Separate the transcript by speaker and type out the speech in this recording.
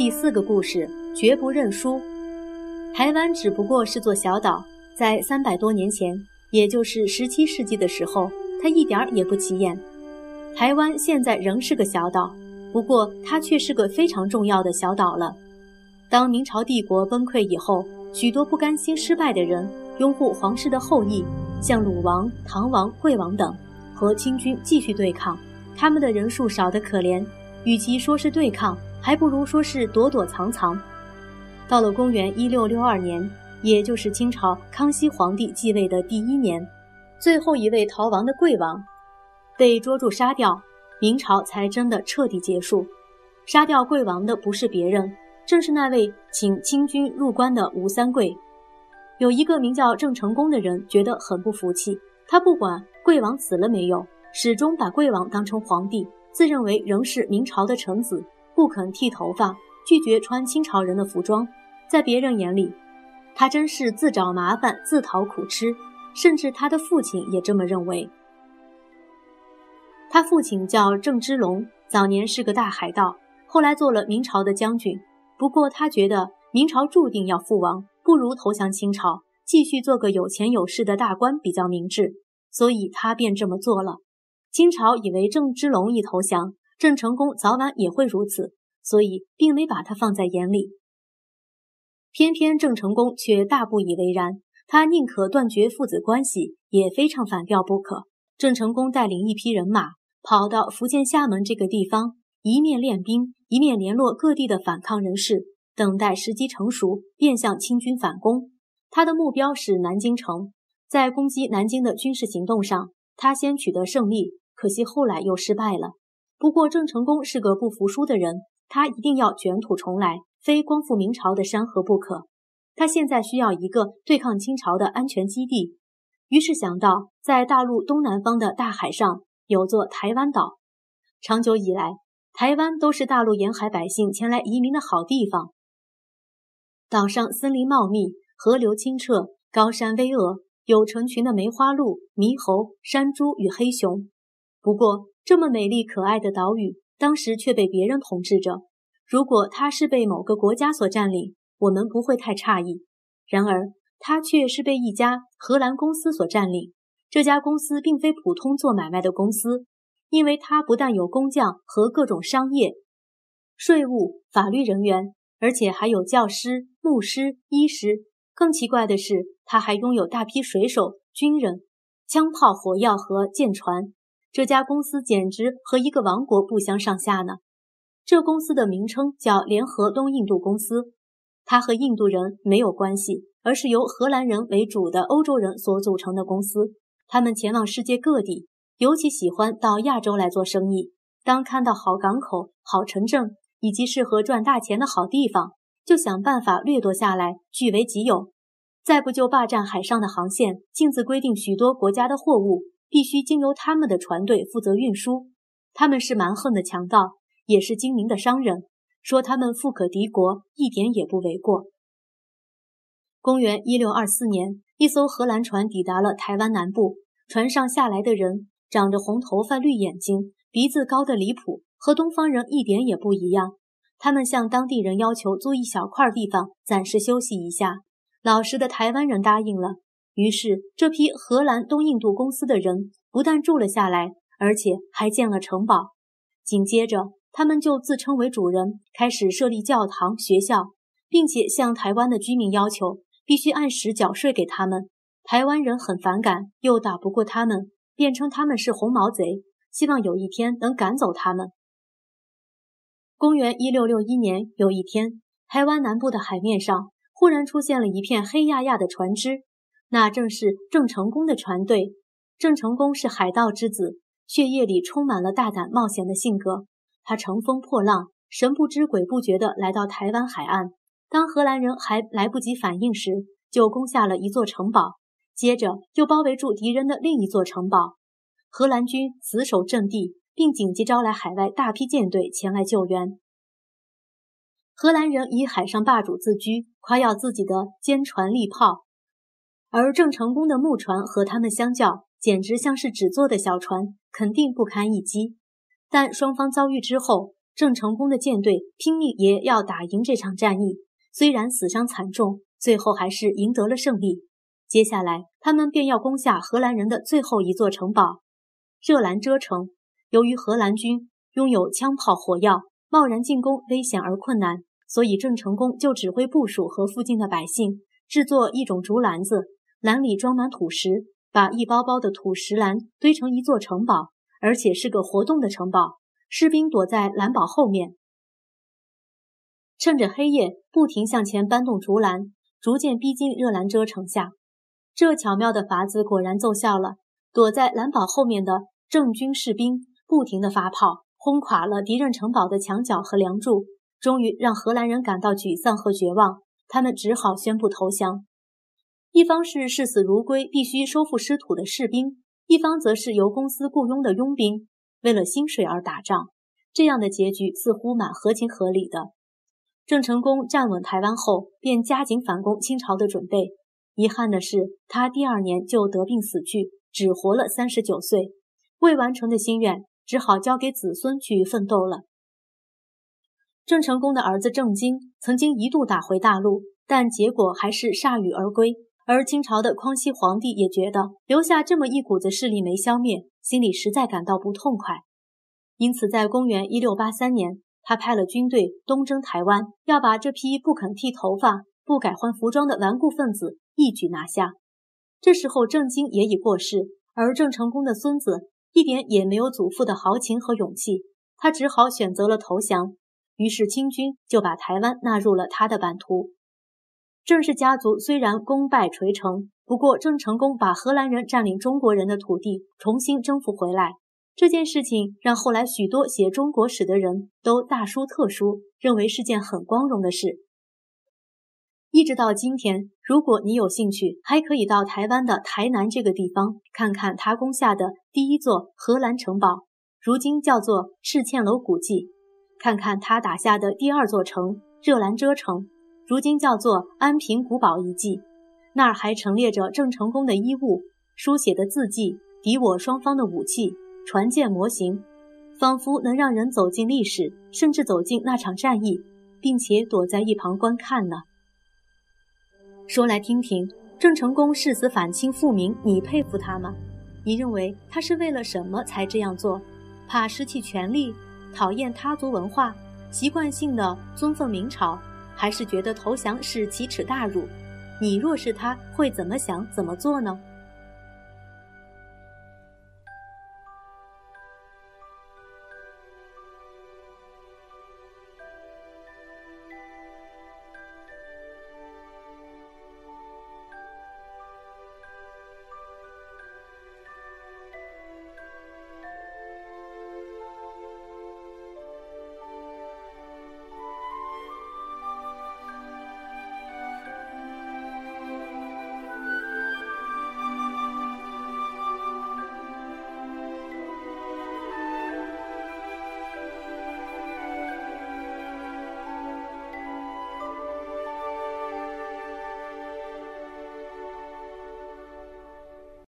Speaker 1: 第四个故事，绝不认输。台湾只不过是座小岛，在三百多年前，也就是十七世纪的时候，它一点也不起眼。台湾现在仍是个小岛，不过它却是个非常重要的小岛了。当明朝帝国崩溃以后，许多不甘心失败的人，拥护皇室的后裔，像鲁王、唐王、惠王等，和清军继续对抗。他们的人数少得可怜，与其说是对抗，还不如说是躲躲藏藏。到了公元一六六二年，也就是清朝康熙皇帝继位的第一年，最后一位逃亡的贵王被捉住杀掉，明朝才真的彻底结束。杀掉贵王的不是别人。正是那位请清军入关的吴三桂，有一个名叫郑成功的人觉得很不服气。他不管贵王死了没有，始终把贵王当成皇帝，自认为仍是明朝的臣子，不肯剃头发，拒绝穿清朝人的服装。在别人眼里，他真是自找麻烦，自讨苦吃。甚至他的父亲也这么认为。他父亲叫郑芝龙，早年是个大海盗，后来做了明朝的将军。不过他觉得明朝注定要覆亡，不如投降清朝，继续做个有钱有势的大官比较明智，所以他便这么做了。清朝以为郑芝龙一投降，郑成功早晚也会如此，所以并没把他放在眼里。偏偏郑成功却大不以为然，他宁可断绝父子关系，也非唱反调不可。郑成功带领一批人马，跑到福建厦门这个地方。一面练兵，一面联络各地的反抗人士，等待时机成熟，便向清军反攻。他的目标是南京城。在攻击南京的军事行动上，他先取得胜利，可惜后来又失败了。不过郑成功是个不服输的人，他一定要卷土重来，非光复明朝的山河不可。他现在需要一个对抗清朝的安全基地，于是想到在大陆东南方的大海上有座台湾岛。长久以来，台湾都是大陆沿海百姓前来移民的好地方。岛上森林茂密，河流清澈，高山巍峨，有成群的梅花鹿、猕猴、山猪与黑熊。不过，这么美丽可爱的岛屿，当时却被别人统治着。如果它是被某个国家所占领，我们不会太诧异。然而，它却是被一家荷兰公司所占领。这家公司并非普通做买卖的公司。因为它不但有工匠和各种商业、税务、法律人员，而且还有教师、牧师、医师。更奇怪的是，他还拥有大批水手、军人、枪炮、火药和舰船。这家公司简直和一个王国不相上下呢。这公司的名称叫联合东印度公司，它和印度人没有关系，而是由荷兰人为主的欧洲人所组成的公司。他们前往世界各地。尤其喜欢到亚洲来做生意。当看到好港口、好城镇以及适合赚大钱的好地方，就想办法掠夺下来，据为己有。再不就霸占海上的航线，径自规定许多国家的货物必须经由他们的船队负责运输。他们是蛮横的强盗，也是精明的商人。说他们富可敌国，一点也不为过。公元一六二四年，一艘荷兰船抵达了台湾南部，船上下来的人。长着红头发、绿眼睛，鼻子高的离谱，和东方人一点也不一样。他们向当地人要求租一小块地方暂时休息一下，老实的台湾人答应了。于是，这批荷兰东印度公司的人不但住了下来，而且还建了城堡。紧接着，他们就自称为主人，开始设立教堂、学校，并且向台湾的居民要求必须按时缴税给他们。台湾人很反感，又打不过他们。便称他们是红毛贼，希望有一天能赶走他们。公元一六六一年，有一天，台湾南部的海面上忽然出现了一片黑压压的船只，那正是郑成功的船队。郑成功是海盗之子，血液里充满了大胆冒险的性格。他乘风破浪，神不知鬼不觉地来到台湾海岸。当荷兰人还来不及反应时，就攻下了一座城堡。接着又包围住敌人的另一座城堡，荷兰军死守阵地，并紧急招来海外大批舰队前来救援。荷兰人以海上霸主自居，夸耀自己的坚船利炮，而郑成功的木船和他们相较，简直像是纸做的小船，肯定不堪一击。但双方遭遇之后，郑成功的舰队拼命也要打赢这场战役。虽然死伤惨重，最后还是赢得了胜利。接下来，他们便要攻下荷兰人的最后一座城堡——热兰遮城。由于荷兰军拥有枪炮火药，贸然进攻危险而困难，所以郑成功就指挥部署和附近的百姓制作一种竹篮子，篮里装满土石，把一包包的土石篮堆成一座城堡，而且是个活动的城堡。士兵躲在蓝堡后面，趁着黑夜不停向前搬动竹篮，逐渐逼近热兰遮城下。这巧妙的法子果然奏效了。躲在蓝堡后面的郑军士兵不停地发炮，轰垮了敌人城堡的墙角和梁柱，终于让荷兰人感到沮丧和绝望。他们只好宣布投降。一方是视死如归、必须收复失土的士兵，一方则是由公司雇佣的佣兵。为了薪水而打仗，这样的结局似乎蛮合情合理的。郑成功站稳台湾后，便加紧反攻清朝的准备。遗憾的是，他第二年就得病死去，只活了三十九岁。未完成的心愿，只好交给子孙去奋斗了。郑成功的儿子郑经曾经一度打回大陆，但结果还是铩羽而归。而清朝的康熙皇帝也觉得留下这么一股子势力没消灭，心里实在感到不痛快。因此，在公元一六八三年，他派了军队东征台湾，要把这批不肯剃头发、不改换服装的顽固分子一举拿下。这时候，郑经也已过世，而郑成功的孙子一点也没有祖父的豪情和勇气，他只好选择了投降。于是，清军就把台湾纳入了他的版图。郑氏家族虽然功败垂成，不过郑成功把荷兰人占领中国人的土地重新征服回来，这件事情让后来许多写中国史的人都大书特书，认为是件很光荣的事。一直到今天，如果你有兴趣，还可以到台湾的台南这个地方看看他攻下的第一座荷兰城堡，如今叫做赤嵌楼古迹；看看他打下的第二座城热兰遮城。如今叫做安平古堡遗迹，那儿还陈列着郑成功的衣物、书写的字迹、敌我双方的武器、船舰模型，仿佛能让人走进历史，甚至走进那场战役，并且躲在一旁观看呢。说来听听，郑成功誓死反清复明，你佩服他吗？你认为他是为了什么才这样做？怕失去权力，讨厌他族文化，习惯性的尊奉明朝？还是觉得投降是奇耻大辱，你若是他会怎么想怎么做呢？